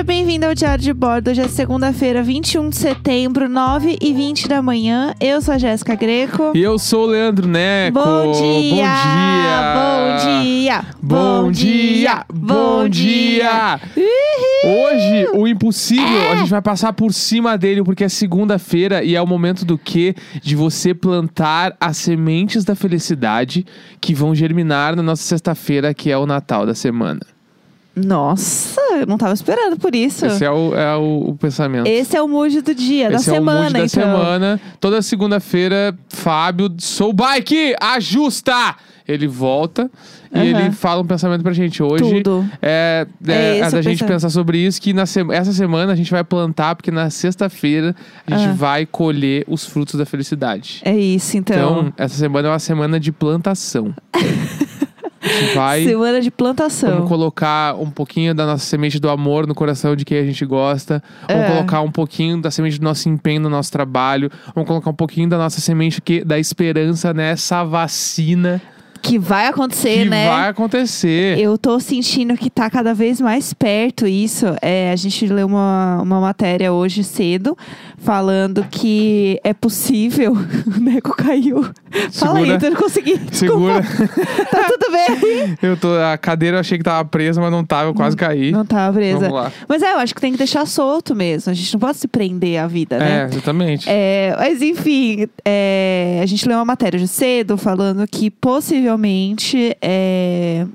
Seja bem-vindo ao Diário de Bordo. Hoje é segunda-feira, 21 de setembro, 9 e 20 da manhã. Eu sou a Jéssica Greco. E eu sou o Leandro Neco. Bom dia! Bom dia! Bom dia! Bom dia! Hoje, o impossível, a gente vai passar por cima dele porque é segunda-feira e é o momento do quê? De você plantar as sementes da felicidade que vão germinar na nossa sexta-feira, que é o Natal da semana. Nossa, eu não tava esperando por isso. Esse é o, é o, o pensamento. Esse é o mood do dia, da Esse é o semana, mood da então. semana. Toda segunda-feira, Fábio, sou bike, ajusta! Ele volta e ele fala um pensamento pra gente. Hoje Tudo. é, é, É é o da gente pensamento. pensar sobre isso, que na se- essa semana a gente vai plantar, porque na sexta-feira a gente Ah. vai colher os frutos da felicidade. É isso, então. Então, essa semana é uma semana de plantação. a gente vai... Semana de plantação. Vamos colocar um pouquinho da nossa semente do amor no coração de quem a gente gosta. Vamos É. colocar um pouquinho da semente do nosso empenho no nosso trabalho. Vamos colocar um pouquinho da nossa semente que, da esperança nessa vacina Que vai acontecer, que né? vai acontecer. Eu tô sentindo que tá cada vez mais perto isso. É, a gente leu uma, uma matéria hoje cedo falando que é possível. O Neco caiu. Fala aí, Segura. eu não consegui. Desculpa. Segura. Tá tudo bem? Eu tô, a cadeira eu achei que tava presa, mas não tava, eu quase caí. Não tá presa. Vamos lá. Mas é, eu acho que tem que deixar solto mesmo. A gente não pode se prender à vida, É, né? exatamente. É, mas enfim, é, a gente leu uma matéria de cedo falando que possivelmente é,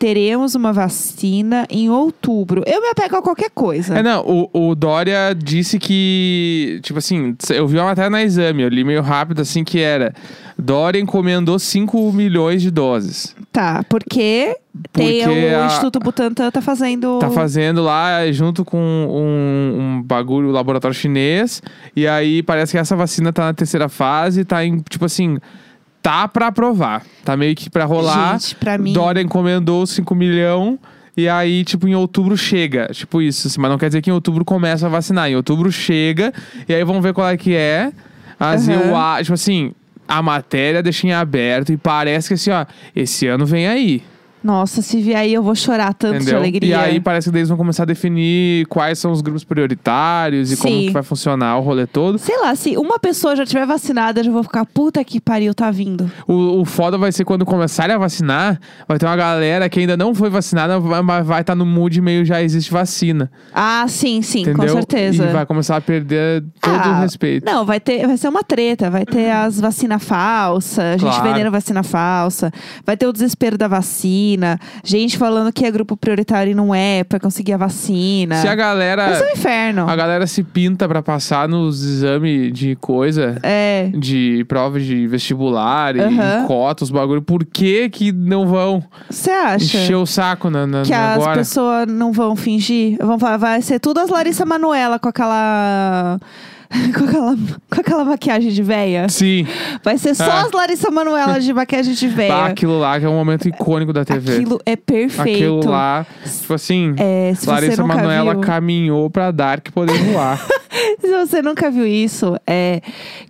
teremos uma vacina em outubro. Eu me apego a qualquer coisa. É, não, o, o Dória disse que, tipo assim, eu vi uma matéria na exame, eu li meio rápido assim que era. Dória encomendou 5 milhões de doses. Tá, porque, tem Porque o a- Instituto Butantan tá fazendo. Tá fazendo lá junto com um, um bagulho, um laboratório chinês. E aí parece que essa vacina tá na terceira fase, tá em, tipo assim, tá pra aprovar. Tá meio que pra rolar. Gente, pra mim. Dória encomendou 5 milhões. E aí, tipo, em outubro chega. Tipo isso. assim, mas não quer dizer que em outubro começa a vacinar. Em outubro chega. E aí vamos ver qual é que é. As Aham. eu a- tipo assim, a matéria deixa em aberto. E parece que assim, ó, esse ano vem aí. Nossa, se vier aí eu vou chorar tanto de Entendeu? alegria. E aí parece que eles vão começar a definir quais são os grupos prioritários e como Sim. que vai funcionar o rolê todo. Sei lá, se uma pessoa já tiver vacinada, eu já vou ficar, puta que pariu, tá vindo. O, o foda vai ser quando começarem a vacinar, vai ter uma galera que ainda não foi vacinada, mas vai estar no mood meio já existe vacina. Ah, sim, sim, entendeu? com certeza. E vai começar a perder todo Ah, o respeito. Não, vai ter, vai ser uma treta, vai ter as vacinas falsas, a gente Claro. vendendo vacina falsa, vai ter o desespero da vacina, gente falando que é grupo prioritário e não é pra conseguir a vacina. Se a galera. Vai ser um inferno. A galera se pinta pra passar nos exames de coisa. É. De prova de vestibular e cota, os bagulho. Por que que não vão Você acha? encher o saco na, na, que as pessoas não vão fingir? Vão, falar, vai ser tudo as Larissa Manuela com aquela. com aquela, com aquela maquiagem de véia. Sim. Vai ser só Ah. as Larissa Manuela de maquiagem de Bah, véia. aquilo lá que é um momento icônico da TV. Aquilo é perfeito. Aquilo lá, tipo assim, É, Larissa nunca Manoela viu- caminhou pra Dark poder voar. Se você nunca viu isso, é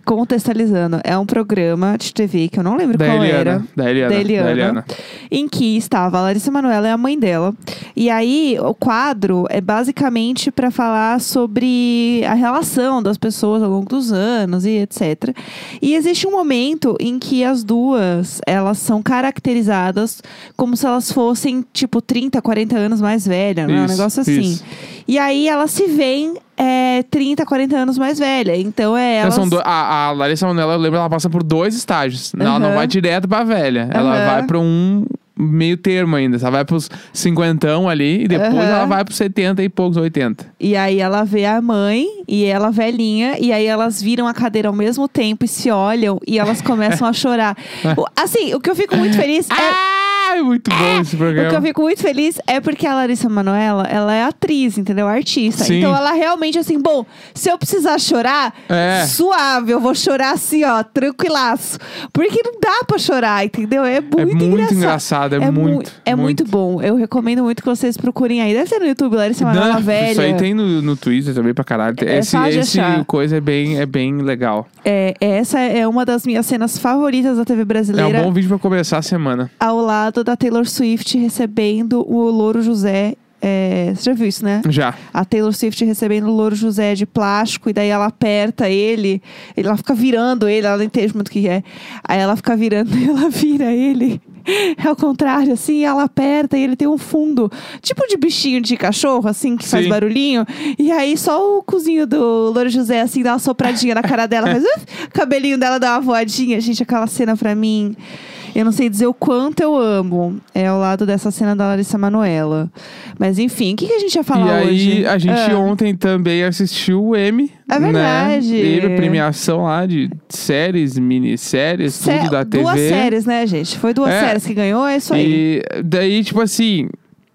contextualizando, é um programa de TV que eu não lembro da qual era. Eliana. Da Eliana. Da Eliana. Da Eliana. Em que estava a Larissa Manoela e a mãe dela. E aí, o quadro é basicamente para falar sobre a relação das pessoas ao longo dos anos e etc. E existe um momento em que as duas, elas são caracterizadas como se elas fossem, tipo, 30, 40 anos mais velhas, né? Um negócio assim. isso. E aí, elas se veem é, 30, 40 anos mais velha. Então, é Então, são do- a, a Larissa Manoela, eu lembro, ela passa por dois estágios. Ela não vai direto pra velha. Ela Aham. vai pra um meio termo ainda. Ela vai pros cinquentão ali e depois Aham. ela vai pros 70 e poucos, 80. E aí ela vê a mãe e ela velhinha, e aí elas viram a cadeira ao mesmo tempo e se olham e elas começam a chorar. Assim, o que eu fico muito feliz é. Ah, muito bom esse O que eu programa. fico muito feliz é porque a Larissa Manoela, ela é atriz, entendeu? Artista. Sim. Então ela realmente, assim, bom, se eu precisar chorar, É. suave, eu vou chorar assim, ó, tranquilaço. Porque não dá pra chorar, entendeu? É muito, É muito engraçado. engraçado, é, mu- muito. É muito bom. Eu recomendo muito que vocês procurem aí. Deve ter no YouTube, Larissa Manoela Não, Velha. Isso aí tem no, no Twitter também pra caralho. É esse fácil de esse achar. coisa é bem, é bem legal. É, essa é uma das minhas cenas favoritas da TV É brasileira. um bom vídeo pra começar a semana. Ao lado da Taylor Swift recebendo o Louro José É, você já viu isso, né? Já. A Taylor Swift recebendo o Louro José de plástico, e daí ela aperta ele, ela fica virando ele, ela não entende muito o que é. Aí ela fica virando e ela vira ele. É ao contrário, assim, ela aperta e ele tem um fundo, tipo de bichinho de cachorro, assim, que faz Sim. barulhinho. E aí só o cozinho do Louro José, assim, dá uma sopradinha na cara dela, faz o cabelinho dela dá uma voadinha. Gente, aquela cena pra mim. Eu não sei dizer o quanto eu amo. É ao lado dessa cena da Larissa Manoela. Mas enfim, o que, que a gente ia falar e aí, hoje? a gente Ah. ontem também assistiu o M. É verdade. Né? Emmy, premiação lá de séries, minisséries, Sé- tudo da TV. Duas séries, né, gente? Foi duas É. séries que ganhou, é isso aí. E daí, tipo assim,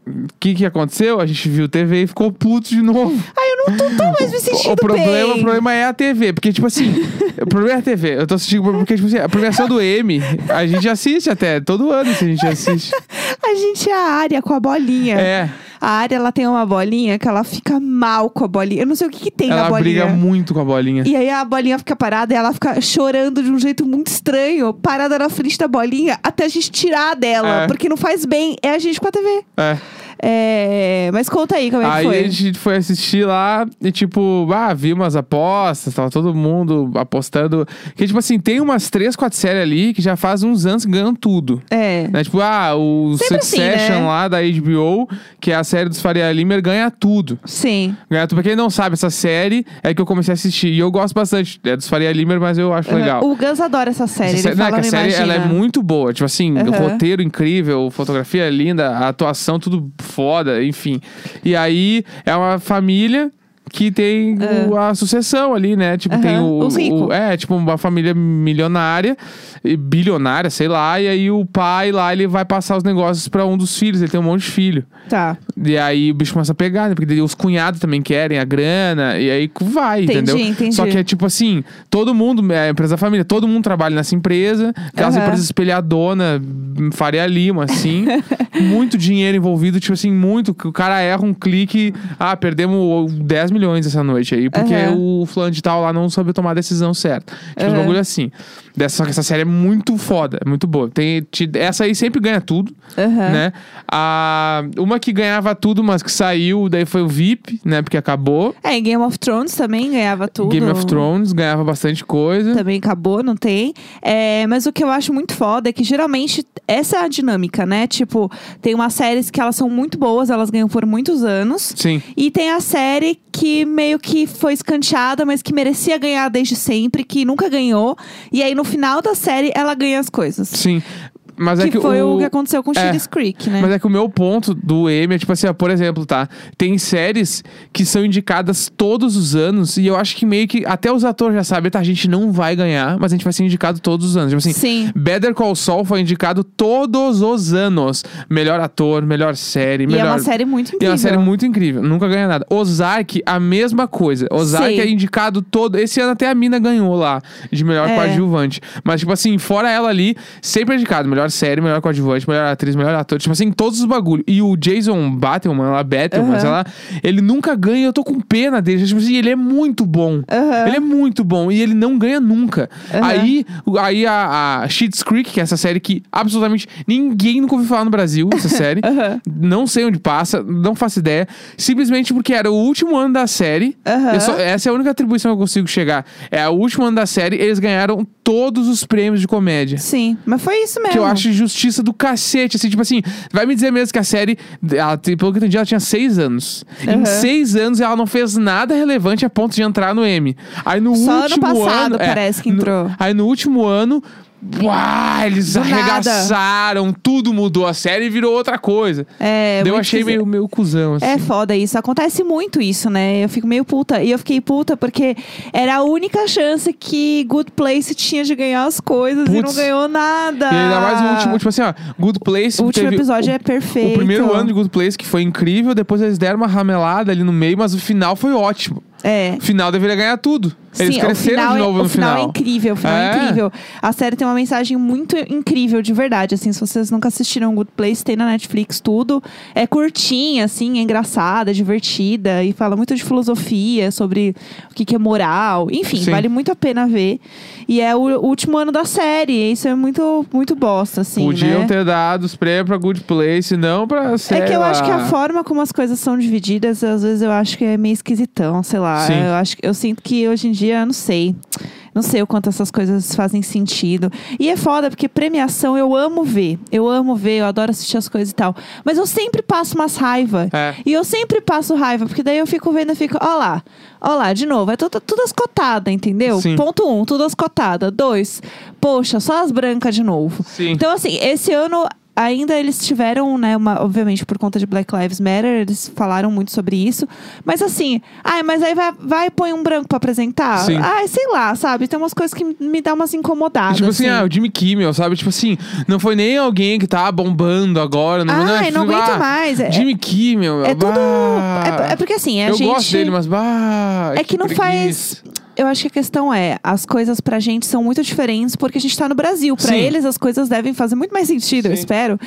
o que que aconteceu? A gente viu TV e ficou puto de novo. Ai, eu não tô tão mais me sentindo o problema, bem. o problema é a TV, porque, tipo assim, o problema é a TV. Eu tô assistindo, porque, tipo assim, a premiação do M, a gente assiste até, todo ano assim, a gente assiste. A gente é a área com a bolinha. É, A área, ela tem uma bolinha que ela fica mal com a bolinha. Eu não sei o que, que tem na ela bolinha. briga muito com a bolinha. E aí a bolinha fica parada e ela fica chorando de um jeito muito estranho, parada na frente da bolinha, até a gente tirar dela, É. porque não faz bem. É a gente com a TV. É. É, Mas conta aí como é que Aí foi. a gente foi assistir lá e, tipo, ah, vi umas apostas, tava todo mundo apostando. Que, tipo assim, tem umas três, quatro séries ali que já faz uns anos que ganham tudo. É. Né? Tipo, ah, o Sempre assim, Succession né? lá da HBO, que é a série dos Faria Limer, ganha tudo. Sim. Ganha tudo. Pra quem não sabe, essa série é que eu comecei a assistir. E eu gosto bastante. É dos Faria Limer, mas eu acho legal. O Gus adora essa série. Essa não, fala, é que a série ela é muito boa. Tipo assim, o Aham. roteiro incrível, fotografia linda, a atuação tudo foda, enfim. E aí é uma família que tem o- a sucessão ali, né? Tipo. Aham, tem o, os ricos. o- É, tipo, uma família milionária, e bilionária, sei lá. E aí o pai lá, ele vai passar os negócios pra um dos filhos. Ele tem um monte de filho. Tá. E aí o bicho começa a pegar, né? Porque daí os cunhados também querem a grana, e aí vai, Entendi, entendeu? entendi. Só que é tipo assim, todo mundo, é a empresa da família, todo mundo trabalha nessa empresa, aquelas Aham. empresas espelhadona, hum, Faria Lima, assim. muito dinheiro envolvido, tipo assim, muito. que O cara erra um clique, ah, perdemos 10 milhões essa noite aí, porque Aham. o fulano de tal lá não soube tomar a decisão certa. Tipo, um Aham. bagulho assim. Dessa, só que essa série é muito foda, é muito boa. Tem, te- essa aí sempre ganha tudo Aham. né? A, uma que ganhava tudo, mas que saiu, daí foi o VIP, né? Porque acabou. É, em Game of Thrones também ganhava tudo. Game of Thrones ganhava bastante coisa. Também acabou, não tem. É, mas o que eu acho muito foda é que geralmente essa é a dinâmica, né? Tipo, tem umas séries que elas são muito boas, elas ganham por muitos anos. Sim. E tem a série que meio que foi escanteada, mas que merecia ganhar desde sempre, que nunca ganhou. E aí no final da série ela ganha as coisas. Sim. Mas que, é que foi o... o que aconteceu com é. Schitt's Creek, né? Mas é que o meu ponto do Emmy é tipo assim, ó, por exemplo, tá? Tem séries que são indicadas todos os anos e eu acho que meio que até os atores já sabem, tá? A gente não vai ganhar, mas a gente vai ser indicado todos os anos. Tipo assim, Sim. Better Call Saul foi indicado todos os anos. Melhor ator, melhor série, E melhor... é uma série muito E é incrível. uma série muito incrível, nunca ganha nada. Ozark, a mesma coisa. Ozark Sim. é indicado todo. Esse ano até a mina ganhou lá, de melhor É. coadjuvante. Mas, tipo assim, fora ela ali, sempre é indicado. Melhor série, melhor coadjuvante, melhor atriz, melhor ator. Tipo assim, todos os bagulhos. E o Jason Battleman, lá, Battleman, Aham. sei lá, ele nunca ganha. Eu tô com pena dele. Tipo assim, ele é muito bom. Aham. Ele é muito bom. E ele não ganha nunca. Aham. Aí, aí a, a Schitt's Creek, que é essa série que absolutamente ninguém nunca ouviu falar no Brasil, essa série. Não sei onde passa, não faço ideia. Simplesmente porque era o último ano da série. Só- essa é a única atribuição que eu consigo chegar. É o último ano da série, eles ganharam todos os prêmios de comédia. Sim, mas foi isso mesmo. Que eu acho justiça do cacete, assim, tipo assim, vai me dizer mesmo que a série, ela, pelo que eu entendi, ela tinha seis anos. Em Aham. seis anos ela não fez nada relevante a ponto de entrar no M. Aí no Só ano último passado ano. é, parece que no- entrou. aí no último ano. Uau, eles Do nada. arregaçaram, tudo mudou, a série virou outra coisa. É, eu achei meio, meio cuzão, assim. É foda isso. Acontece muito isso, né? Eu fico meio puta. E eu fiquei puta porque era a única chance que Good Place tinha de ganhar as coisas e não ganhou nada. E ainda mais o último, tipo assim, ó, Good Place. O último episódio o, é perfeito. O primeiro ano de Good Place, que foi incrível, depois eles deram uma ramelada ali no meio, mas o final foi ótimo. É, O final deveria ganhar tudo. Eles Sim, cresceram o final, de novo é, no o final, final. é incrível, o final é. É? incrível. A série tem uma mensagem muito incrível, de verdade. Assim, se vocês nunca assistiram Good Place, tem na Netflix tudo. É curtinha, assim, é engraçada, é divertida e fala muito de filosofia, sobre o que, que é moral. Enfim, Sim. vale muito a pena ver. E é o, o último ano da série. Isso é muito, muito bosta, assim. Podiam né? ter dado os prêmios pra Good Place, não pra sei É que eu lá. acho que a forma como as coisas são divididas, às vezes eu acho que é meio esquisitão, sei lá. Sim. Eu acho eu sinto que hoje em dia, não sei. Não sei o quanto essas coisas fazem sentido. E é foda, porque premiação eu amo ver. Eu amo ver, eu adoro assistir as coisas e tal. Mas eu sempre passo umas raiva. É. E eu sempre passo raiva, porque daí eu fico vendo e fico, ó lá, ó lá, de novo, é tudo, tudo as cotadas, entendeu? Sim. Ponto um, tudo as cotadas. Dois, poxa, só as brancas de novo. Sim. Então, assim, esse ano ainda eles tiveram, né, uma, obviamente por conta de Black Lives Matter, eles falaram muito sobre isso. Mas assim, ai, mas aí vai, vai e põe um branco pra apresentar. Sim. Ai, sei lá, sabe? Tem umas coisas que me dão umas incomodadas. Tipo assim, ah, o Jimmy Kimmel, sabe? Tipo assim, não foi nem alguém que tá bombando agora. Não, não, Ai, é, não aguento mais. É, Jimmy Kimmel. é tudo. bah. É, é porque assim, a Eu gente. gosto dele, mas bah, É que não preguiça. faz. Eu acho que a questão é, as coisas pra gente são muito diferentes porque a gente tá no Brasil. Pra Sim. eles, as coisas devem fazer muito mais sentido, eu Sim. espero,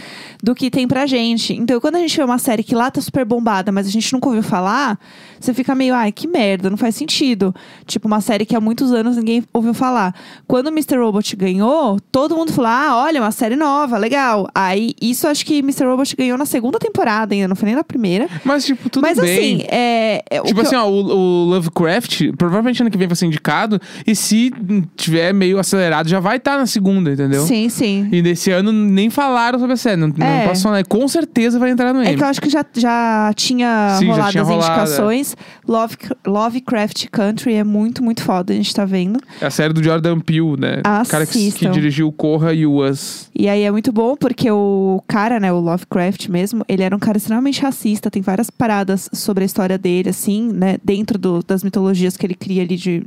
do que tem pra gente. Então, quando a gente vê uma série que lá tá super bombada, mas a gente nunca ouviu falar, você fica meio, ai, que merda, não faz sentido. Tipo, uma série que há muitos anos ninguém ouviu falar. Quando o Mr. Robot ganhou, todo mundo falou, ah, olha, uma série nova, legal. Aí, isso acho que Mr. Robot ganhou na segunda temporada ainda, não foi nem na primeira. Mas, tipo, tudo mas bem. assim, é. é Tipo que assim, eu- ó, o, o Lovecraft, provavelmente ano que vem vai ser indicado. E se tiver meio acelerado, já vai estar na segunda, entendeu? Sim, sim. E nesse ano nem falaram sobre a série. Não, não É. passou nada. Com certeza vai entrar no É Emmy. que eu acho que já, já tinha Sim, já rolado tinha as rolado, indicações. Love, Lovecraft Country é muito, muito foda, a gente tá vendo. É a série do Jordan Peele, né? O cara que, que Assistam. dirigiu Corra e o Us. E aí é muito bom porque o cara, né, o Lovecraft mesmo, ele era um cara extremamente racista. Tem várias paradas sobre a história dele, assim, né, dentro do- das mitologias que ele cria ali de,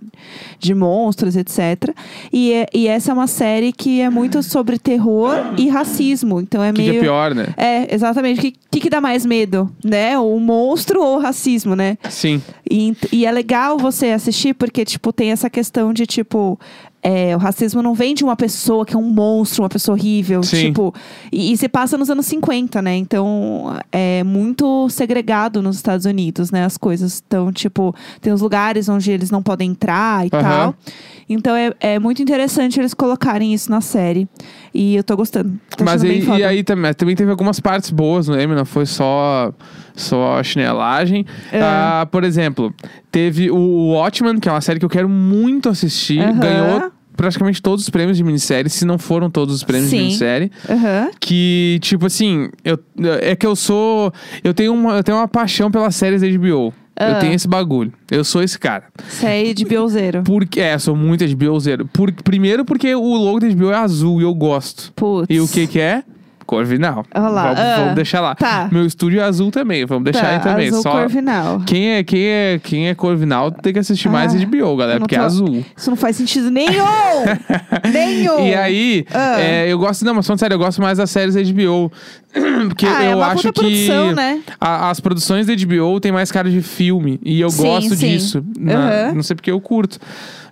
de monstros, etc. E, é- e essa é uma série que é muito sobre terror e racismo. Então é que, meio. que é pior, né? É, exatamente. O que, que, que dá mais medo, né? O monstro ou o racismo, né? Sim. E, e é legal você assistir porque, tipo, tem essa questão de, tipo... é, o racismo não vem de uma pessoa que é um monstro, uma pessoa horrível. Sim. Tipo, e, e se passa nos anos 50, né? Então, é muito segregado nos Estados Unidos, né? As coisas. Então, tipo, tem os lugares onde eles não podem entrar e Aham. tal. Então, é, é muito interessante eles colocarem isso na série. E eu tô gostando. Mas e, e aí também, também teve algumas partes boas no Emmy, não foi só, só chinelagem. É. Ah, por exemplo, teve o Watchmen, que é uma série que eu quero muito assistir. Aham. Ganhou praticamente todos os prêmios de minissérie, se não foram todos os prêmios de Sim. minissérie. Aham. Que, tipo assim, eu, é que eu sou. Eu tenho, uma, eu tenho uma paixão pelas séries da HBO. Eu Ah. tenho esse bagulho. Eu sou esse cara. Isso aí de Biozeiro. Porque, é, sou muito HBOzeiro. Por, primeiro porque o logo da HBO é azul e eu gosto. Putz. E o que que é? Corvinal. Olha lá, Vamos, ah, vamos deixar lá. tá. Meu estúdio é azul também, vamos deixar Tá, aí também. Azul Só Corvinal. quem é, quem é, quem é Corvinal tem que assistir Ah, mais HBO, galera, porque é tô- azul. Isso não faz sentido nenhum! nenhum! E aí, Ah. é, eu gosto, não, mas falando sério, eu gosto mais das séries HBO. Porque Ah, é eu uma acho que produção, né? a- as produções da HBO têm mais cara de filme. E eu Sim, gosto sim. disso. Aham. Não sei porque eu curto.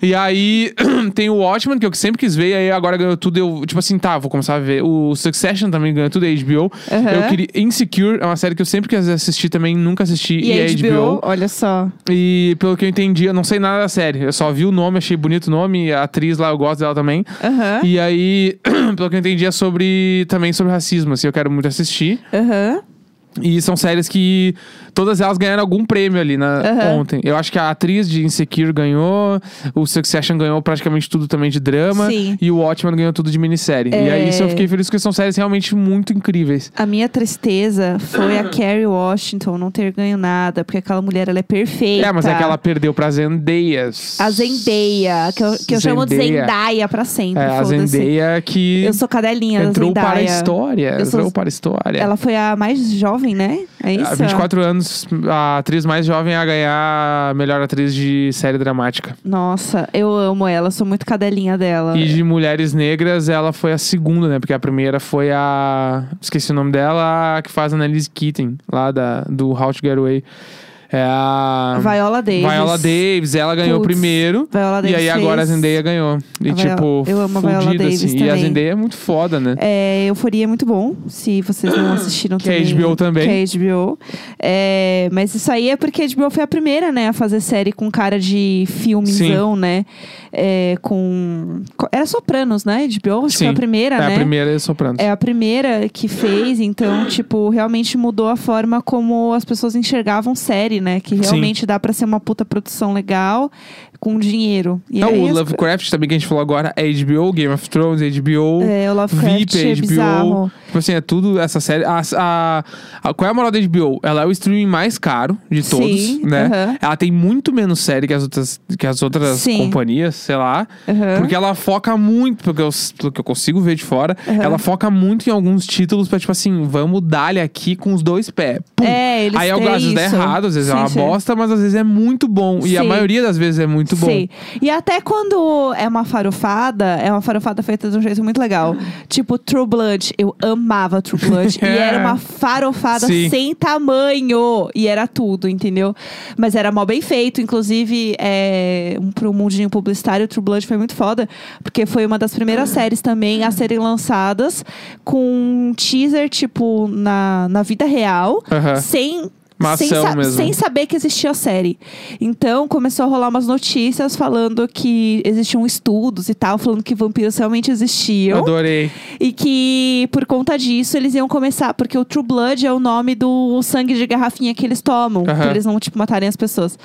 E aí, tem o Watchmen, que eu sempre quis ver, e aí agora ganhou tudo. Eu, tipo assim, tá, vou começar a ver. O Succession também ganhou tudo, é HBO. Aham. Eu queria. Insecure é uma série que eu sempre quis assistir também, nunca assisti. E, E, a é HBO, olha só. E pelo que eu entendi, eu não sei nada da série. Eu só vi o nome, achei bonito o nome. A atriz lá, eu gosto dela também. Aham. E aí, pelo que eu entendi, é sobre. Também sobre racismo, assim, eu quero muito assistir. Aham. E são séries que todas elas ganharam algum prêmio ali na, Aham. ontem. Eu acho que a atriz de Insecure ganhou, o Succession ganhou praticamente tudo também de drama. Sim. E o Watchmen ganhou tudo de minissérie. E É. aí isso eu fiquei feliz porque são séries realmente muito incríveis. A minha tristeza foi a Carrie Washington não ter ganho nada, porque aquela mulher ela é perfeita. É, mas é que ela perdeu pra Zendayas. A Zendaya, que eu, que eu chamo de Zendaya. Zendaya pra sempre. É, a. Zendaya que Eu sou cadelinha entrou da Zendaya. para a história. Eu sou- Entrou para a história. Ela foi a mais jovem, né? É isso? Há 24 anos, a atriz mais jovem a ganhar a melhor atriz de série dramática. Nossa, eu amo ela, sou muito cadelinha dela. E de mulheres negras, ela foi a segunda, né? Porque a primeira foi a. Esqueci o nome dela, a que faz a Annalise Keating, lá da, do How to Get Away. É a. Viola Davis. Viola Davis, ela ganhou Putz, primeiro. Viola E Davis aí agora a fez- Zendaya ganhou. E A tipo, eu amo a Viola fudida, Davis assim. E a. Zendaya é muito foda, né? É, Euforia é muito bom, se vocês não assistiram Que é também. HBO também. Que é HBO. É, mas isso aí é porque a HBO foi a primeira, né, a fazer série com cara de filmezão, né? É, com... Era Sopranos, né? HBO, acho que foi Sim. a primeira, é né? a primeira Sopranos. É a primeira que fez, então, tipo, realmente mudou a forma como as pessoas enxergavam série, né? Que realmente dá pra ser uma puta produção legal com dinheiro. E Não, o as- Lovecraft também que a gente falou agora é HBO, Game of Thrones, HBO. É, o Lovecraft VIP, é HBO. bizarro. Tipo assim, é tudo essa série. A, a- a- qual é a moral da HBO? Ela é o streaming mais caro de todos, Sim, né? aham. Ela tem muito menos série que as outras, que as outras Sim. companhias, sei lá. Aham. Porque ela foca muito, porque eu, pelo que eu consigo ver de fora, Aham. ela foca muito em alguns títulos pra, tipo assim, vamos dar-lhe aqui com os dois pés. Pum. É, eles Aí às vezes dá errado, às vezes é uma sim. bosta, mas às vezes é muito bom. E a maioria das vezes é muito bom. Sim. E até quando é uma farofada, é uma farofada feita de um jeito muito legal. Tipo, True Blood. Eu amava True Blood. E É. era uma farofada Sim. sem tamanho. E era tudo, entendeu? Mas era mal bem feito. Inclusive, é, um, pro mundinho publicitário, True Blood foi muito foda. Porque foi uma das primeiras séries também a serem lançadas com um teaser, tipo, na, na vida real. Aham. Sem Sem, sa- mesmo. sem saber que existia a série. Então começou a rolar umas notícias falando que existiam estudos e tal, falando que vampiros realmente existiam. Adorei. E que por conta disso eles iam começar, porque o True Blood é o nome do sangue de garrafinha que eles tomam, pra eles não tipo matarem as pessoas.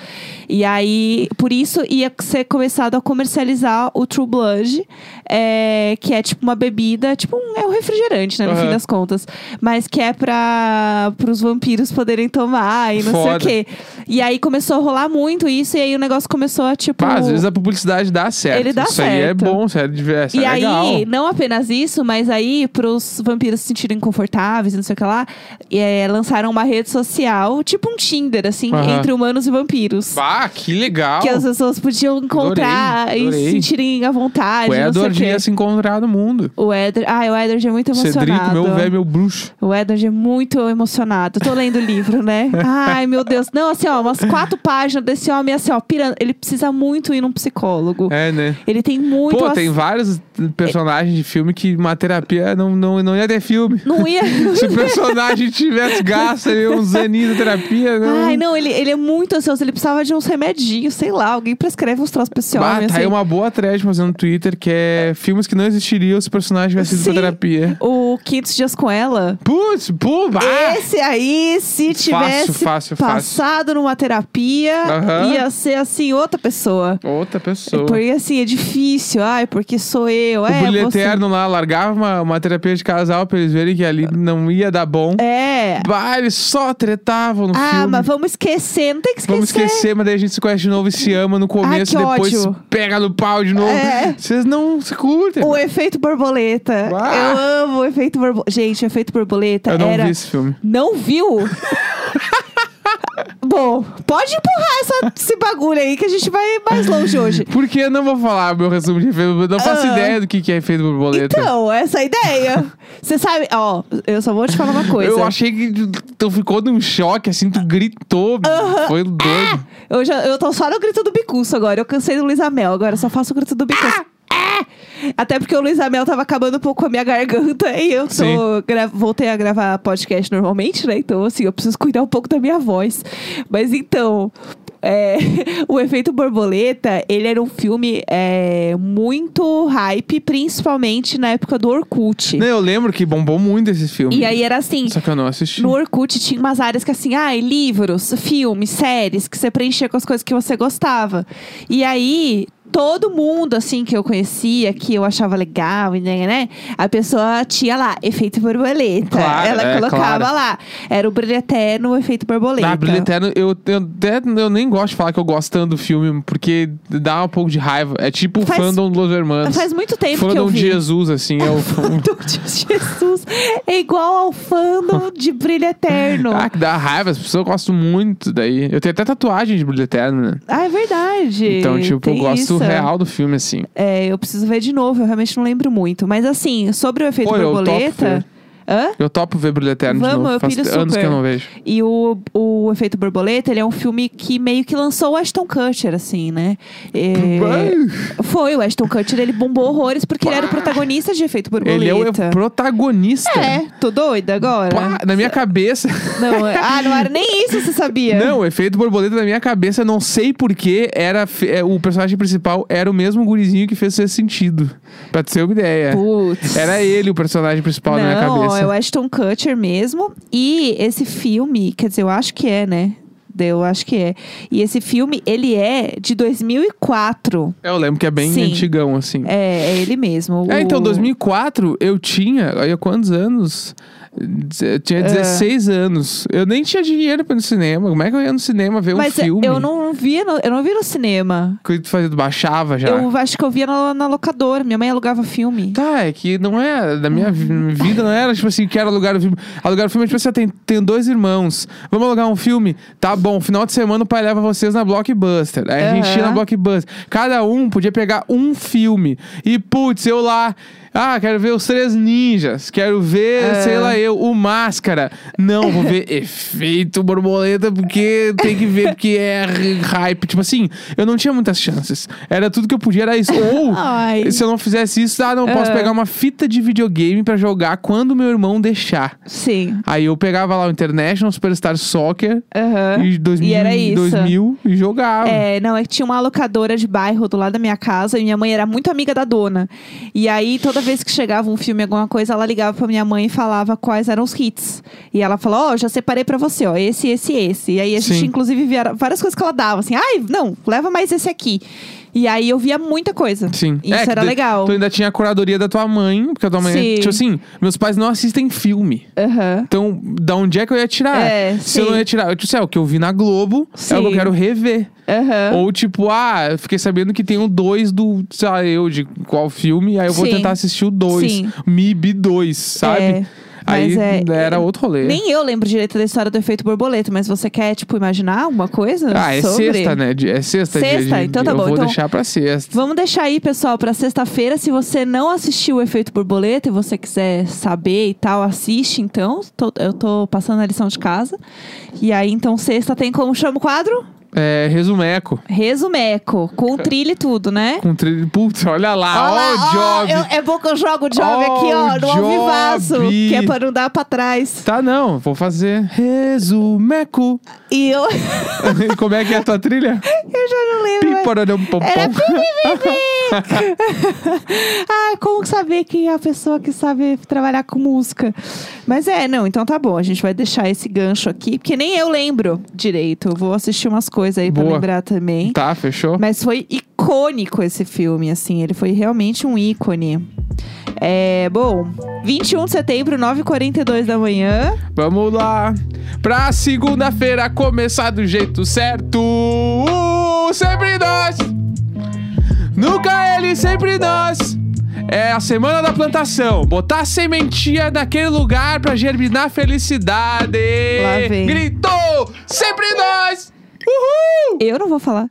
E aí, por isso ia ser começado a comercializar o True Blood, é, que é tipo uma bebida, tipo um, é um refrigerante, né, no Aham. fim das contas, mas que é para os vampiros poderem tomar e não sei Foda. o quê. E aí começou a rolar muito isso e aí o negócio começou a tipo Pá, às vezes a publicidade dá certo. Ele dá Isso aí é certo. bom, sério, de ver. Isso e é aí, não apenas isso, mas aí, pros vampiros se sentirem confortáveis e não sei o que lá, é, lançaram uma rede social, tipo um Tinder, assim, Aham. entre humanos e vampiros. Bah, que legal. Que as pessoas podiam encontrar Adorei, e adorei. se sentirem à vontade. o não sei o Edward ia se encontrar no mundo. O Edward. Ai, o Edward é muito emocionado. Cedrico, meu velho, meu bruxo. O Edward é muito emocionado. Tô lendo o livro, né? Ai, meu Deus. Não, assim, ó, umas quatro páginas desse homem, assim, ó, pirando. Ele precisa muito ir num psicólogo. É, né? Ele tem muito. Pô, tem vários personagens de filme que uma terapia não, não, não ia ter filme. Não ia. Se o personagem tivesse gasto ali uns aninhos de terapia, não. Ai, não, ele, ele é muito ansioso. Ele precisava de uns remedinhos, sei lá. Alguém prescreve uns troços pra esse homem, tá aí assim. uma boa thread fazendo no Twitter que é filmes que não existiriam se o personagem tivesse ido pra Sim. terapia. O 500 Dias com Ela. Putz, pô! Esse aí, se tivesse fácil, fácil. passado numa terapia, Aham. ia ser, assim, outra pessoa. Outra pessoa. Porque, assim, é difícil. Ai, porque sou eu. O é, Brilho você... Eterno lá largava uma, uma terapia de casal pra eles verem que ali não ia dar bom. É. Bah, eles só tretavam no Ah, filme. mas vamos esquecer. Não tem que esquecer. Vamos esquecer, mas daí a gente se conhece de novo e se ama no começo e depois ódio. pega no pau de novo. É. Vocês não curtem. O efeito borboleta. Ah. Eu amo o efeito borboleta. Gente, o efeito borboleta Eu não era. vi esse filme. Não viu? Bom, pode empurrar essa- esse bagulho aí que a gente vai mais longe hoje. Porque eu não vou falar meu resumo de efeito borboleta. Eu não faço Ah. ideia do que que é efeito borboleta. Então, essa é a ideia. Você sabe, ó, eu só vou te falar uma coisa. eu achei que tu ficou num choque, assim, tu gritou. Foi doido. Eu, já, eu tô só no grito do bicuço agora. Eu cansei do Luiz Amel, agora só faço o grito do bicuço. Ah! Até porque o Luiz Amel tava acabando um pouco com a minha garganta e eu tô, gra- voltei a gravar podcast normalmente, né? Então, assim, eu preciso cuidar um pouco da minha voz. Mas então. é, o Efeito Borboleta, ele era um filme é, muito hype, principalmente na época do Orkut. Não, eu lembro que bombou muito esse filme. E aí era assim, Só que eu não assisti. no Orkut tinha umas áreas que assim, ai, livros, filmes, séries, que você preenchia com as coisas que você gostava. E aí, todo mundo, assim, que eu conhecia, que eu achava legal, né, né? A pessoa tinha lá, efeito borboleta. Claro, Ela é, colocava claro. lá. Era o brilho eterno, o efeito borboleta. Ah, Brilho Eterno, eu, eu, até, eu nem gosto de falar que eu gosto tanto do filme, porque dá um pouco de raiva. É tipo o fandom dos Hermanos. Faz muito tempo que eu Fandom vi. de Jesus, assim. É o Fandom de Jesus é igual ao fandom de brilho eterno. Ah, que dá raiva, as pessoas gostam muito daí. Eu tenho até tatuagem de Brilho Eterno, né? Ah, é verdade. Então, tipo, Tem eu gosto isso. Real do filme, assim. É, eu preciso ver de novo, eu realmente não lembro muito. Mas assim, sobre o efeito Pô, borboleta. Hã? Eu topo ver Brilho Eterno de Vamos, novo. eu Faz pilho anos super. que eu não vejo. E o, o Efeito Borboleta, ele é um filme que meio que lançou o Ashton Kutcher, assim, né? É, foi, o Ashton Kutcher, ele bombou horrores porque ele era o protagonista de Efeito Borboleta. Ele é o protagonista. É, tô doida agora? Pá, na minha cabeça. Não, é- ah, não era nem isso, você sabia? Não, o efeito borboleta na minha cabeça, não sei porquê, era é, o personagem principal era o mesmo gurizinho que fez ser sentido. Pra ter uma ideia. Putz. Era ele o personagem principal na minha Não, cabeça. É o Ashton Kutcher mesmo. E esse filme, quer dizer, eu acho que é, né? Eu acho que é. E esse filme, ele é de 2004. Eu lembro que é bem Sim. antigão, assim. É, é ele mesmo. É, O- então, 2004 eu tinha, olha quantos anos? Eu tinha É. 16 anos. Eu nem tinha dinheiro pra ir no cinema. Como é que eu ia no cinema ver Mas um filme? eu não via no, eu não vi no cinema. Que tu fazia? Baixava já? Eu acho que eu via na, na locadora. Minha mãe alugava filme. Tá, é que não é. Da minha vi- vida não era tipo assim, quero alugar o filme. Alugar o filme é tipo assim, tem, tem dois irmãos. Vamos alugar um filme? Tá bom, final de semana o pai leva vocês na Blockbuster. Aí a gente ia na Blockbuster. Cada um podia pegar um filme. E putz, eu lá. Ah, quero ver os Três Ninjas. Quero ver, É. sei lá, eu, o Máscara. Não, vou ver Efeito Borboleta porque tem que ver porque é hype. Tipo assim, eu não tinha muitas chances. Era tudo que eu podia, era isso. Ou, Ai. se eu não fizesse isso, ah, não, posso Aham. pegar uma fita de videogame pra jogar quando meu irmão deixar. Sim. Aí eu pegava lá o International Superstar Soccer Aham. e 2000, E era isso. 2000 e jogava. É, não, é que tinha uma locadora de bairro do lado da minha casa e minha mãe era muito amiga da dona. E aí, toda vez que chegava um filme, alguma coisa, ela ligava pra minha mãe e falava quais eram os hits. E ela falou: Ó, já separei pra você, ó, esse, esse, esse. E aí a gente, Sim. inclusive, via várias coisas que ela dava, assim, ai, não, leva mais esse aqui. E aí eu via muita coisa. Sim. Isso É, era tu- legal. Tu ainda tinha a curadoria da tua mãe, porque a tua mãe, Sim. tipo assim, meus pais não assistem filme. Aham. Então, da onde é que eu ia tirar? É, Se eu sim. não ia tirar, eu disse, é, o que eu vi na Globo, é o que eu Sim. quero rever. Aham. Ou tipo, ah, eu fiquei sabendo que tem um 2 do, sei lá, eu, de qual filme, aí eu vou Sim. tentar assistir o 2. Sim. MIB 2, sabe? É, aí mas é- era outro rolê. Nem eu lembro direito da história do efeito borboleta, mas você quer, tipo, imaginar alguma coisa? Ah, é sobre? sexta, né? De- É sexta, Sexta? de- Então tá eu bom. vou Então- deixar pra sexta. Vamos deixar aí, pessoal, pra sexta-feira. Se você não assistiu o Efeito Borboleta e você quiser saber e tal, assiste então. Tô- eu tô passando a lição de casa. E aí, então, sexta tem como chama o quadro? É, resumeco. Resumeco, com trilha e tudo, né? Com trilho. Putz, olha lá, ó, lá, eu- é bom que eu jogo o job Ó, aqui, ó, no alvivaço. Que é pra não dar pra trás. Tá, não, vou fazer resumeco. E eu, Como é que é a tua trilha? eu já não lembro. mas- Piparadam, pom, Era pom. ah, como saber quem é a pessoa que sabe trabalhar com música? Mas é, não, então tá bom. A gente vai deixar esse gancho aqui, porque nem eu lembro direito. Eu vou assistir umas coisas aí pra Boa. lembrar também. Tá, fechou? Mas foi icônico esse filme, assim. Ele foi realmente um ícone. É, bom, 21 de setembro, 9h42 da manhã. Vamos lá. Pra segunda-feira começar do jeito certo. Uh, sempre nós. Nunca ele, sempre nós. É a semana da plantação. Botar a sementinha naquele lugar pra germinar felicidade. Lá vem. Gritou! Sempre nós! Uhul! Eu não vou falar.